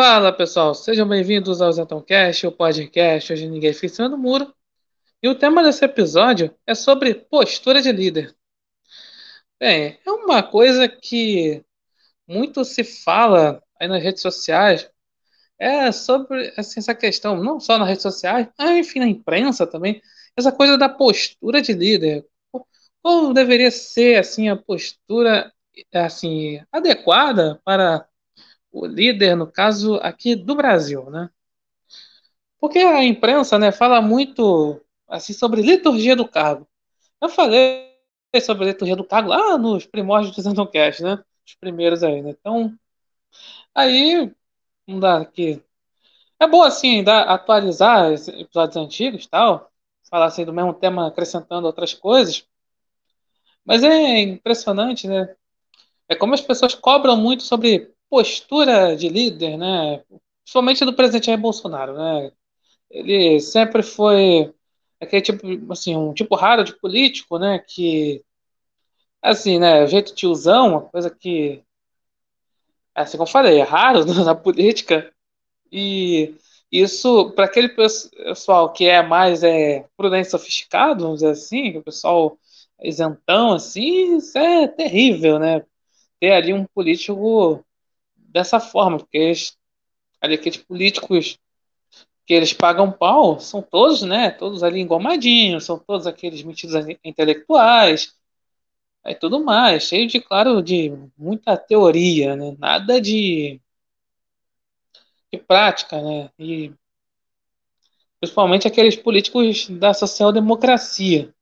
Fala pessoal, sejam bem-vindos ao Zetoncast, o podcast Hoje Ninguém Fica em Cima do Muro. E o tema desse episódio é sobre postura de líder. Bem, é uma coisa que muito se fala aí nas redes sociais, é sobre assim, essa questão, não só nas redes sociais, mas enfim, na imprensa também, essa coisa da postura de líder. Como deveria ser assim a postura assim adequada para o líder, no caso aqui do Brasil, né? Porque a imprensa, né, fala muito assim sobre liturgia do cargo. Eu falei sobre liturgia do cargo lá nos primórdios do Zendocast, né? Os primeiros aí, né? Então, aí não dá aqui. É bom assim, dar, atualizar episódios antigos, tal, falar assim do mesmo tema acrescentando outras coisas. Mas é impressionante, né? É como as pessoas cobram muito sobre postura de líder, né? Principalmente do presidente Jair Bolsonaro, né? Ele sempre foi aquele tipo, assim, um tipo raro de político, né? Que, assim, né? Jeito tiozão, uma coisa que, assim como eu falei, é raro na política. E isso, para aquele pessoal que é mais é, prudente sofisticado, vamos dizer assim, que o pessoal isentão, assim, isso é terrível, né? Ter ali um político dessa forma, porque eles, ali, aqueles políticos que eles pagam pau são todos, né, todos ali engomadinhos, são todos aqueles metidos intelectuais, e tudo mais, cheio de, claro, de muita teoria, né, nada de, de prática, né, e principalmente aqueles políticos da social-democracia.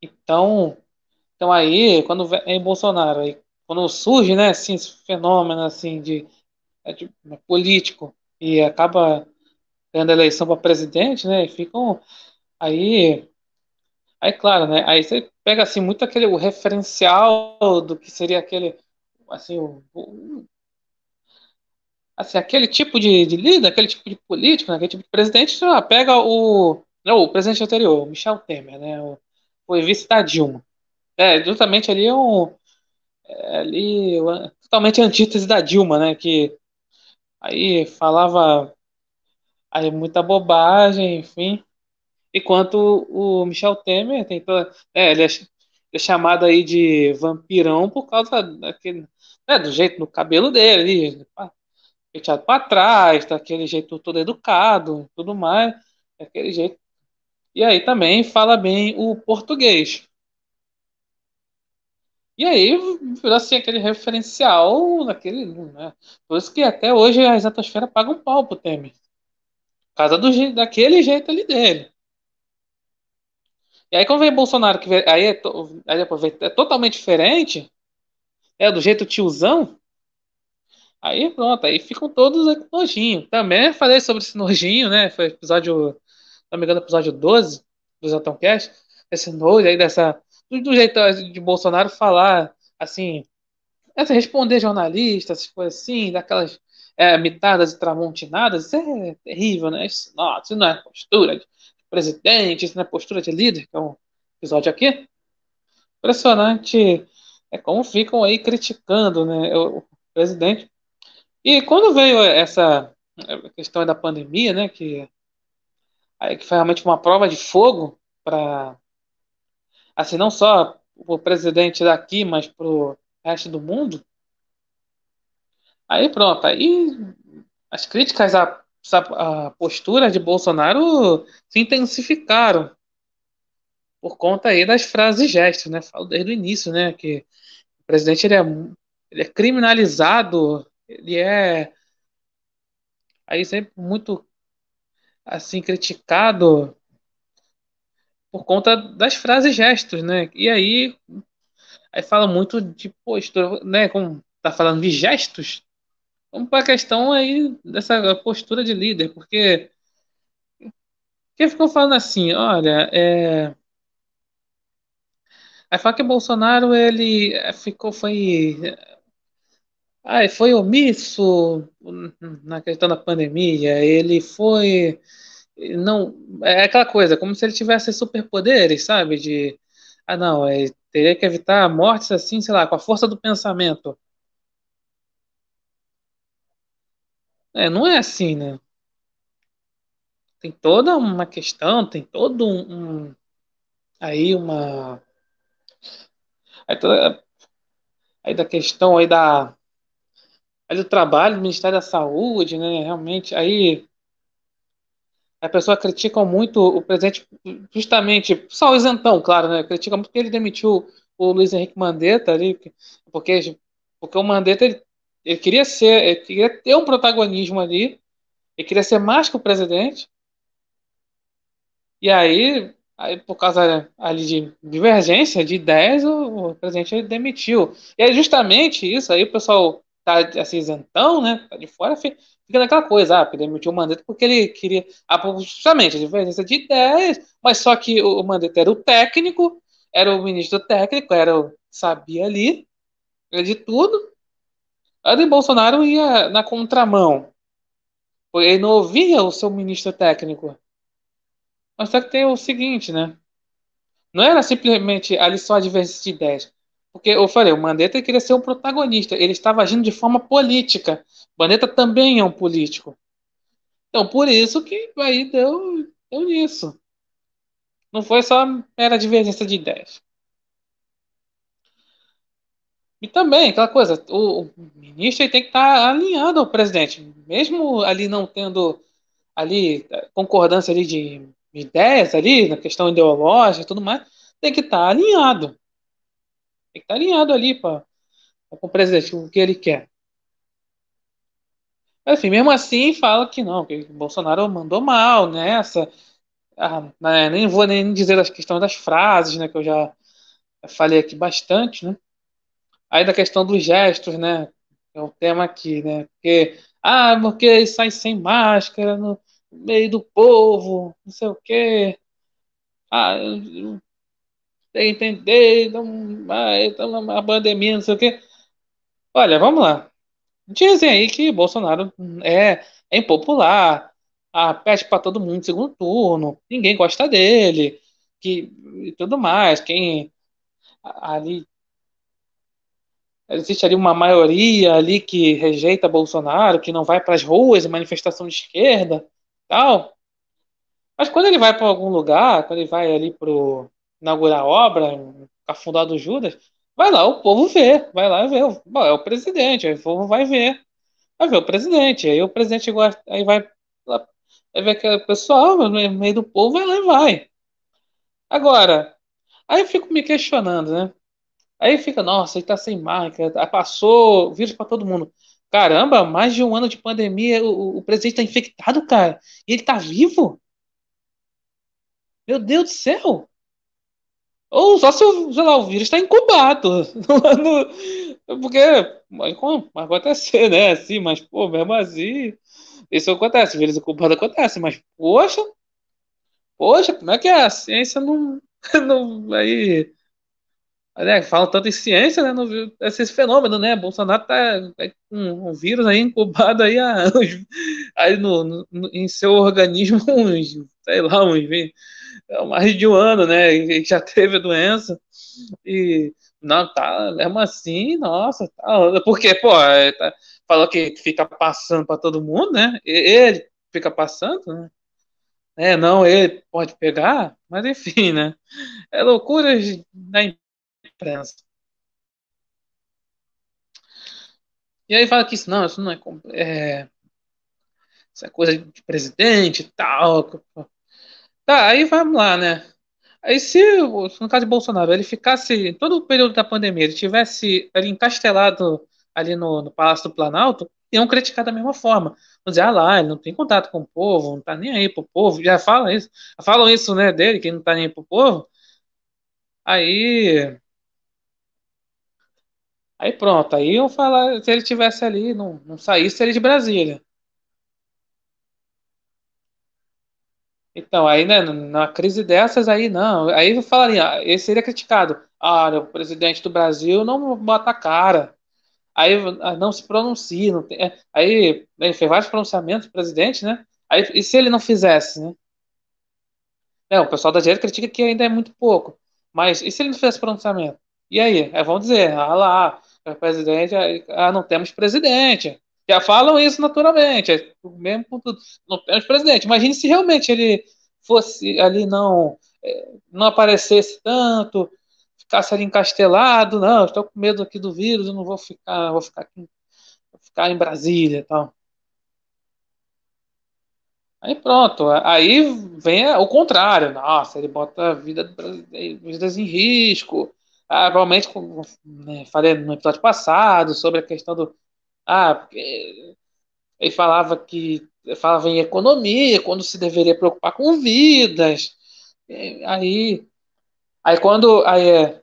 Então, então aí, quando vem Bolsonaro, aí quando surge, né, assim, esse fenômeno assim de, é de, né, político e acaba tendo eleição para presidente, né, e ficam aí aí claro, né, aí você pega assim muito aquele o referencial do que seria aquele assim o, o assim aquele tipo de, de líder, aquele tipo de político, né, aquele tipo de presidente, já pega o não, o presidente anterior, o Michel Temer, né, o, foi vice da Dilma. É, justamente ali é um ali totalmente antítese da Dilma, né? Que aí falava aí muita bobagem, enfim. Enquanto o Michel Temer tem toda, é, ele é, é, chamado aí de vampirão por causa daquele, né, do jeito do cabelo dele, penteado para trás, daquele jeito todo educado, tudo mais, daquele jeito. E aí também fala bem o português. E aí virou assim aquele referencial daquele. Né? Por isso que até hoje a exatosfera paga um pau pro Temer. Por causa do, daquele jeito ali dele. E aí quando vem Bolsonaro, que aí, é, aí é totalmente diferente, é do jeito tiozão, aí pronto, aí ficam todos com nojinho. Também falei sobre esse nojinho, né? Foi episódio, se não me engano, episódio 12 do Zatoncast, esse nojo aí dessa do jeito de Bolsonaro falar, assim, essa responder jornalistas, essas coisas assim, daquelas é, mitadas e tramontinadas, isso é terrível, né? Isso, não, isso não é postura de presidente, isso não é postura de líder, que é um episódio aqui. Impressionante é como ficam aí criticando né, o, o presidente. E quando veio essa questão da pandemia, né, que, que foi realmente uma prova de fogo para assim, não só o presidente daqui, mas para o resto do mundo, aí pronto, aí as críticas à, à postura de Bolsonaro se intensificaram por conta aí das frases e gestos, né? Falo desde o início, né? Que o presidente ele é, ele é criminalizado, ele é aí sempre muito assim criticado por conta das frases gestos, né? E aí, aí fala muito de postura, né? Como tá falando de gestos, vamos para a questão aí dessa postura de líder, porque que ficam falando assim, olha, é, aí fala que Bolsonaro ele ficou foi ah, foi omisso na questão da pandemia, ele foi não é aquela coisa, como se ele tivesse superpoderes, sabe? De ah, não, é, teria que evitar mortes assim, sei lá, com a força do pensamento. É, não é assim, né? Tem toda uma questão, tem todo um, um aí uma aí, toda, aí da questão aí da aí do trabalho do Ministério da Saúde, né? Realmente aí a pessoa critica muito o presidente, justamente, só o isentão, claro, né? Critica muito porque ele demitiu o Luiz Henrique Mandetta ali, porque, porque o Mandetta ele, ele queria ser, ele queria ter um protagonismo ali, ele queria ser mais que o presidente, e aí, aí por causa ali de divergência de ideias, o, o presidente ele demitiu. E é justamente isso, aí o pessoal tá assim, isentão, né? Tá de fora, fica, fica naquela coisa, ah, ele demitiu o Mandetta porque ele queria, ah, justamente, a diferença de ideias, mas só que o, o Mandetta era o técnico, era o ministro técnico, era o, sabia ali, de tudo. Aí Bolsonaro ia na contramão. Ele não ouvia o seu ministro técnico. Mas só que tem o seguinte, né? Não era simplesmente ali só a divergência de ideias. Porque eu falei, o Mandetta queria ser um protagonista. Ele estava agindo de forma política. Mandetta também é um político. Então, por isso que aí deu, deu nisso. Não foi só mera divergência de ideias. E também, aquela coisa, o, o ministro tem que estar alinhado ao presidente. Mesmo ali não tendo ali concordância ali de ideias ali, na questão ideológica e tudo mais, tem que estar alinhado. Tem que estar alinhado ali pra, com o presidente, o que ele quer. Mas, enfim, mesmo assim, fala que não, que o Bolsonaro mandou mal nessa. Ah, né, nem vou nem dizer as questões das frases, né, que eu já falei aqui bastante, né? Aí da questão dos gestos, né? É um tema aqui, né? Porque, ah, porque sai sem máscara no meio do povo, não sei o quê. Ah, entender, então, a pandemia, não sei o quê. Olha, vamos lá. Dizem aí que Bolsonaro é, é impopular, ah, pede para todo mundo segundo turno, ninguém gosta dele, que e tudo mais. Quem ali existe ali uma maioria ali que rejeita Bolsonaro, que não vai para as ruas, manifestação de esquerda, tal. Mas quando ele vai para algum lugar, quando ele vai ali para inaugurar a obra, afundar do Judas, vai lá, o povo vê, vai lá ver, é o presidente, aí o povo vai ver, vai ver o presidente, aí o presidente gosta, aí vai lá, vai ver aquele pessoal no meio do povo, vai lá e vai. Agora, aí eu fico me questionando, né? Aí fica, nossa, ele tá sem máscara, passou vírus para todo mundo. Caramba, mais de um ano de pandemia, o, o presidente tá infectado, cara, e ele tá vivo? Meu Deus do céu! Ou só se, sei lá, o vírus está incubado. porque pode acontecer, né? Assim, mas, pô, mesmo assim, isso acontece, vírus incubado acontece, mas, poxa, poxa, como é que é? A ciência não, não aí né, tanto em ciência, né, viu esse fenômeno, né, Bolsonaro tá, tá com um, vírus aí incubado aí anos, aí no, no, em seu organismo, uns, sei lá, uns, mais de um ano, né, já teve a doença, e não, tá, mesmo assim, nossa, tá, porque, pô, é, tá, falou que fica passando para todo mundo, né, ele fica passando, né, é, não, ele pode pegar, mas enfim, né, é loucura da imprensa. E aí fala que isso não, isso não é, é isso é coisa de presidente e tal. Tá, aí vamos lá, né? Aí se, no caso de Bolsonaro, ele ficasse todo o período da pandemia, ele tivesse ali encastelado ali no, no Palácio do Planalto, iam criticar da mesma forma. Vão dizer, ah lá, ele não tem contato com o povo, não tá nem aí pro povo, já falam isso, falam isso, né, dele, que não tá nem aí pro povo. Aí Aí pronto, aí eu falar, se ele tivesse ali, não, não saísse ele de Brasília. Então, aí, né, na crise dessas, aí não. Aí eu falaria, esse seria criticado. Ah, o presidente do Brasil não bota a cara. Aí ah, não se pronuncia. Não tem, é, aí ele fez vários pronunciamentos, presidente, né? Aí, e se ele não fizesse, né? É, o pessoal da direita critica que ainda é muito pouco. Mas e se ele não fizesse pronunciamento? E aí? Aí vão dizer, ah lá, presidente, ah, não temos presidente. Já falam isso naturalmente, é o mesmo ponto no presidente. Imagine se realmente ele fosse ali não é, não aparecesse tanto, ficasse ali encastelado, não, estou com medo aqui do vírus, eu não vou ficar, vou ficar aqui, vou ficar em Brasília, tal. Aí pronto, aí vem o contrário. Nossa, ele bota a vida vidas em risco. Ah, provavelmente, né, falei no episódio passado sobre a questão do. Ah, porque ele falava que falava em economia, quando se deveria preocupar com vidas. Aí, aí quando aí, é,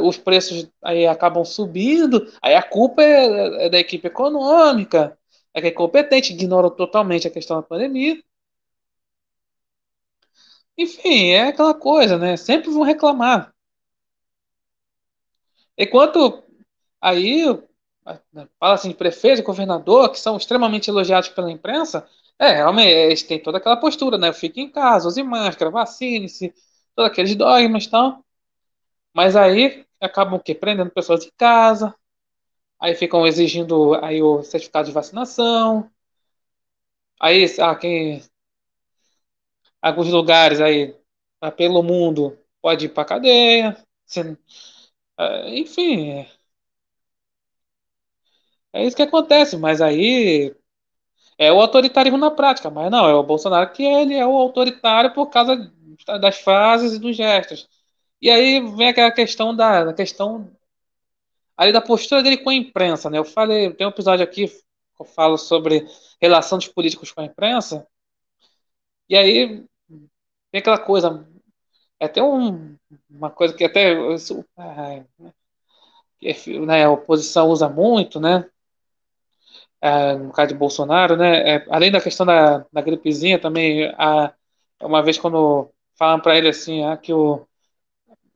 os preços aí acabam subindo, aí a culpa é, é da equipe econômica, é que é competente, ignora totalmente a questão da pandemia. Enfim, é aquela coisa, né? Sempre vão reclamar. Enquanto aí fala assim de prefeito, governador, que são extremamente elogiados pela imprensa, é, realmente, eles têm toda aquela postura, né? Fique em casa, use máscara, vacine-se, todos aqueles dogmas e tal. Mas aí acabam o quê? Prendendo pessoas em casa, aí ficam exigindo aí o certificado de vacinação. Aí, ah, quem alguns lugares aí ah, pelo mundo pode ir para cadeia. Ah, enfim, é isso que acontece, mas aí é o autoritarismo na prática, mas não, é o Bolsonaro que ele é o autoritário por causa das frases e dos gestos. E aí vem aquela questão da, da questão ali da postura dele com a imprensa, né? Eu falei, tem um episódio aqui que eu falo sobre relação dos políticos com a imprensa. E aí tem aquela coisa, é até um, uma coisa que até que, né, a oposição usa muito, né? É, no caso de Bolsonaro, né? É, além da questão da, da gripezinha, também, a, uma vez quando falam para ele assim, ah, que o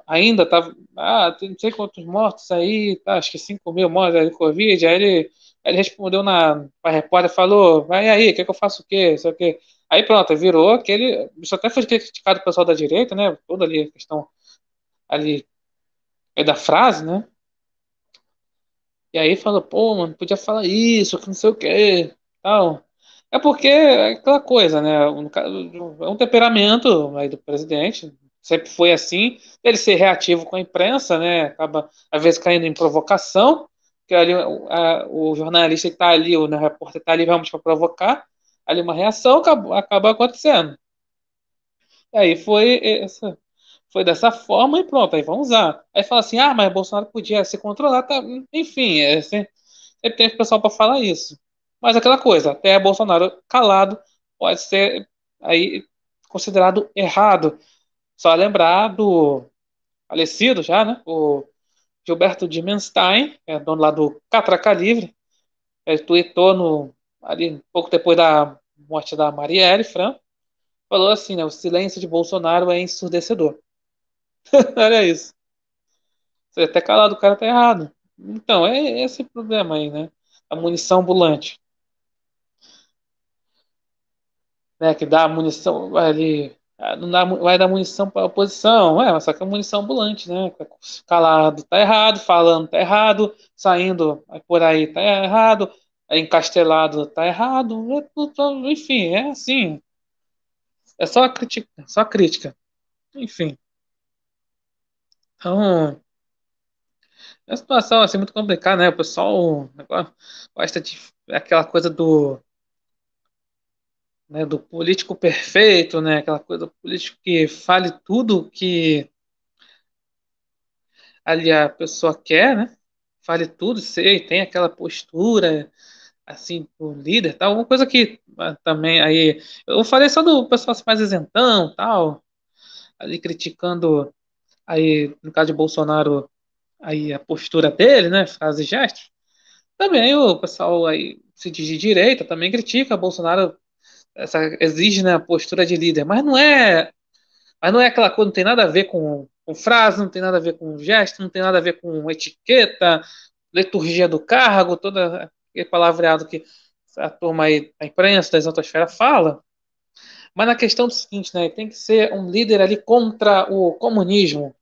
ainda tava, ah, não sei quantos mortos aí, tá, acho que 5 mil mortos de Covid, aí ele, ele respondeu na, a repórter, falou, vai aí, quer que eu faça o quê, sei o quê. Aí pronto, virou aquele, isso até foi criticado o pessoal da direita, né, toda ali a questão ali é da frase, né, e aí fala, pô, mano, podia falar isso, que não sei o quê, tal. É porque é aquela coisa, né? É um temperamento aí do presidente, sempre foi assim. Ele ser reativo com a imprensa, né? Acaba, às vezes, caindo em provocação, que ali a, o jornalista está ali, o, né, o repórter está ali realmente para provocar, ali uma reação acaba, acaba acontecendo. E aí foi essa, foi dessa forma e pronto, aí vamos usar. Aí fala assim, ah, mas Bolsonaro podia se controlar, tá? enfim, é, sempre, tem pessoal para falar isso. Mas aquela coisa, até Bolsonaro calado pode ser aí considerado errado. Só lembrar do falecido já, né? O Gilberto Dimenstein, é dono lá do Catraca Livre. Ele tweetou no, ali, pouco depois da morte da Marielle Fran, falou assim, né? O silêncio de Bolsonaro é ensurdecedor. Olha isso. Você até calado, o cara tá errado. Então, é esse problema aí, né? A munição ambulante. Né, que dá munição ali. Não dá, vai dar munição para a oposição. É, mas só que é munição ambulante, né? Calado tá errado, falando tá errado, saindo por aí tá errado, encastelado tá errado. É enfim, é assim. É só crítica, só crítica. Enfim. Então, é uma situação assim muito complicada, né? O pessoal gosta de aquela coisa do né, do político perfeito, né? Aquela coisa do político que fale tudo que ali a pessoa quer, né? Fale tudo, sei, tem aquela postura assim, o líder, tal, uma coisa que ah, também aí eu falei só do pessoal mais isentão, tal, ali criticando aí no caso de Bolsonaro aí a postura dele, né, frases e gestos. Também o pessoal aí se diz de direita também critica Bolsonaro essa exige né, a postura de líder, mas não é mas não é aquela coisa, não tem nada a ver com, com frase, não tem nada a ver com gesto, não tem nada a ver com etiqueta, liturgia do cargo, toda aquele palavreado que a turma aí, a imprensa da exatosfera fala. Mas na questão do seguinte, né, tem que ser um líder ali contra o comunismo,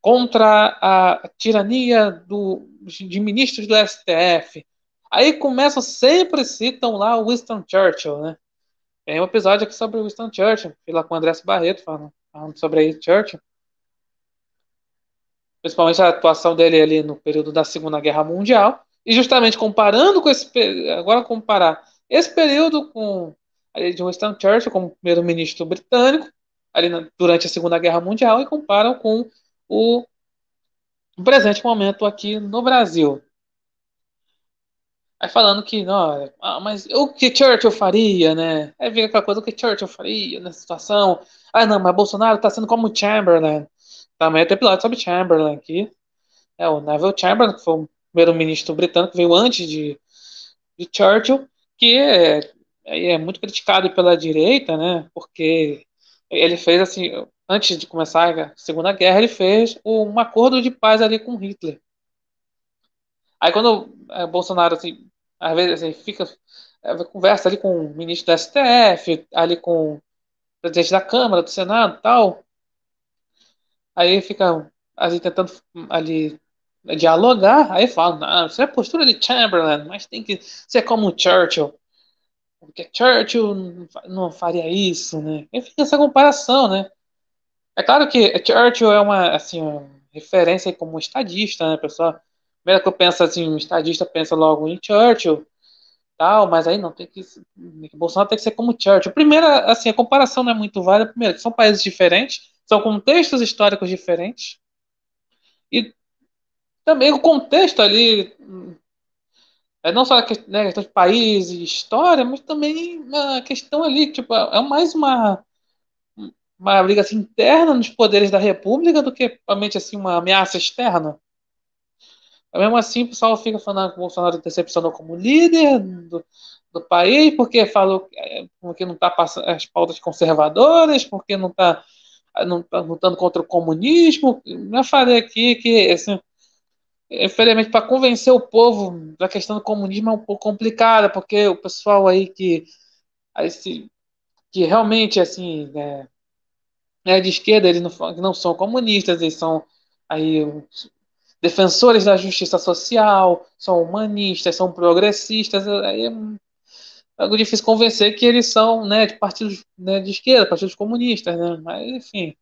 contra a tirania do, de ministros do STF, Aí começam, sempre citam lá o Winston Churchill, né? Tem um episódio aqui sobre o Winston Churchill, fui lá com o André Barreto falando, falando sobre aí Churchill. Principalmente a atuação dele ali no período da Segunda Guerra Mundial. E justamente comparando com esse agora comparar esse período com ali de Winston Churchill como primeiro-ministro britânico ali na, durante a Segunda Guerra Mundial e comparam com o presente momento aqui no Brasil. Aí falando que, não, ah, mas o que Churchill faria, né? Aí vem aquela coisa, o que Churchill faria nessa situação? Ah, não, mas Bolsonaro tá sendo como Chamberlain. Também tem episódio sobre Chamberlain aqui. É, o Neville Chamberlain, que foi o primeiro-ministro britânico, veio antes de, de Churchill, que é, é muito criticado pela direita, né? Porque ele fez assim, antes de começar a Segunda Guerra, ele fez um acordo de paz ali com Hitler. Aí quando é, Bolsonaro assim, às vezes assim, fica é, conversa ali com o ministro da STF, ali com o presidente da Câmara, do Senado, tal. Aí fica ali tentando ali dialogar, aí fala, não, isso é postura de Chamberlain, mas tem que ser como Churchill. Porque Churchill não faria isso, né? E fica essa comparação, né? É claro que Churchill é uma, assim, referência como estadista, né, pessoal? Primeiro que eu penso assim, um estadista pensa logo em Churchill, tal, mas aí não, tem que. Bolsonaro tem que ser como Churchill. Primeiro, assim, a comparação não é muito válida. Primeiro, são países diferentes, são contextos históricos diferentes. E também o contexto ali. É não só a questão, né, questão de país e história, mas também a questão ali, tipo, é mais uma uma briga assim, interna nos poderes da República do que realmente assim uma ameaça externa. Mesmo assim, o pessoal fica falando que o Bolsonaro decepcionou como líder do, do país, porque falou é, porque não está passando as pautas conservadoras, porque não está não tá lutando contra o comunismo. Eu falei aqui que, assim, infelizmente, para convencer o povo da questão do comunismo é um pouco complicado, porque o pessoal aí que, aí, se, que realmente, assim, é, é de esquerda, eles não, não são comunistas, eles são aí defensores da justiça social, são humanistas, são progressistas, aí é algo difícil convencer que eles são né, de partidos né, de esquerda, partidos comunistas, né? Mas, enfim,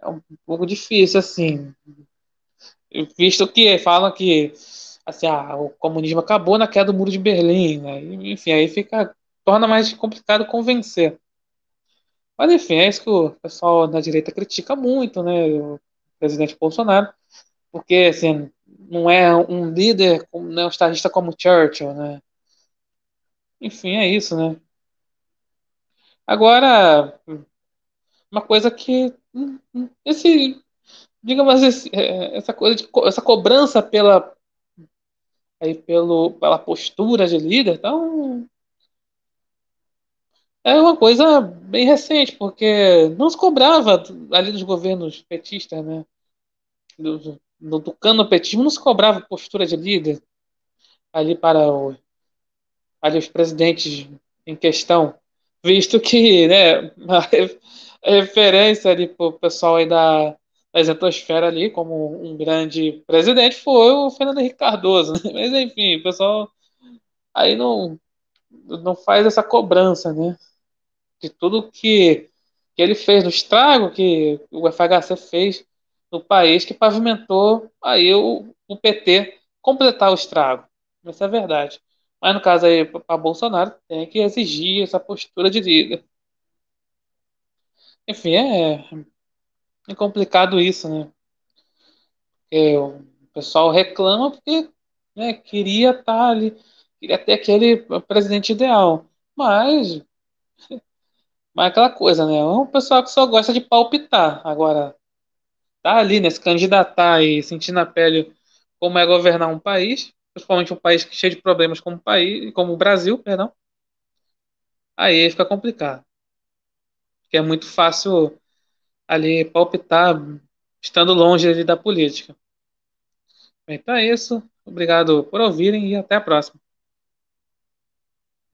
é um pouco difícil, assim. Visto que falam que assim, ah, o comunismo acabou na queda do muro de Berlim, né? Enfim, aí fica torna mais complicado convencer. Mas enfim, é isso que o pessoal da direita critica muito, né? O presidente Bolsonaro porque assim, não é um líder, não é um estadista como Churchill, né? Enfim, é isso, né? Agora, uma coisa que esse, digamos é, essa coisa de, essa cobrança pela aí pelo pela postura de líder, então é uma coisa bem recente, porque não se cobrava ali dos governos petistas, né? Do, no tucano-petismo não se cobrava postura de líder ali para o, ali os presidentes em questão, visto que né, a referência ali para o pessoal aí da, da ali como um grande presidente foi o Fernando Henrique Cardoso. Né? Mas enfim, o pessoal aí não, não faz essa cobrança, né? De tudo que, que ele fez, no estrago que o FHC fez no país que pavimentou aí o, o PT completar o estrago. Isso é verdade. Mas no caso aí, para Bolsonaro, tem que exigir essa postura de líder. Enfim, é, é complicado isso, né? O pessoal reclama porque né, queria estar tá ali, queria ter aquele presidente ideal. Mas, mas é aquela coisa, né? É um pessoal que só gosta de palpitar. Agora, tá ali, né, se candidatar e sentir na pele como é governar um país, principalmente um país cheio de problemas como país, como o Brasil, perdão, aí fica complicado. Porque é muito fácil ali palpitar estando longe ali da política. Então é isso. Obrigado por ouvirem e até a próxima.